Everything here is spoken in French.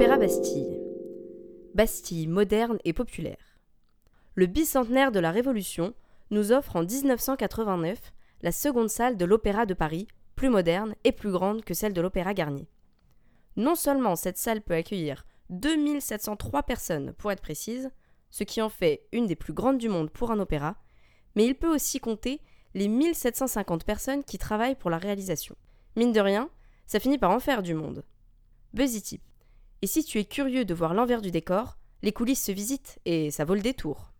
L'Opéra Bastille. Bastille moderne et populaire. Le bicentenaire de la Révolution nous offre en 1989 la seconde salle de l'Opéra de Paris, plus moderne et plus grande que celle de l'Opéra Garnier. Non seulement cette salle peut accueillir 2703 personnes pour être précise, ce qui en fait une des plus grandes du monde pour un opéra, mais il peut aussi compter les 1750 personnes qui travaillent pour la réalisation. Mine de rien, ça finit par en faire du monde. Et si tu es curieux de voir l'envers du décor, les coulisses se visitent et ça vaut le détour.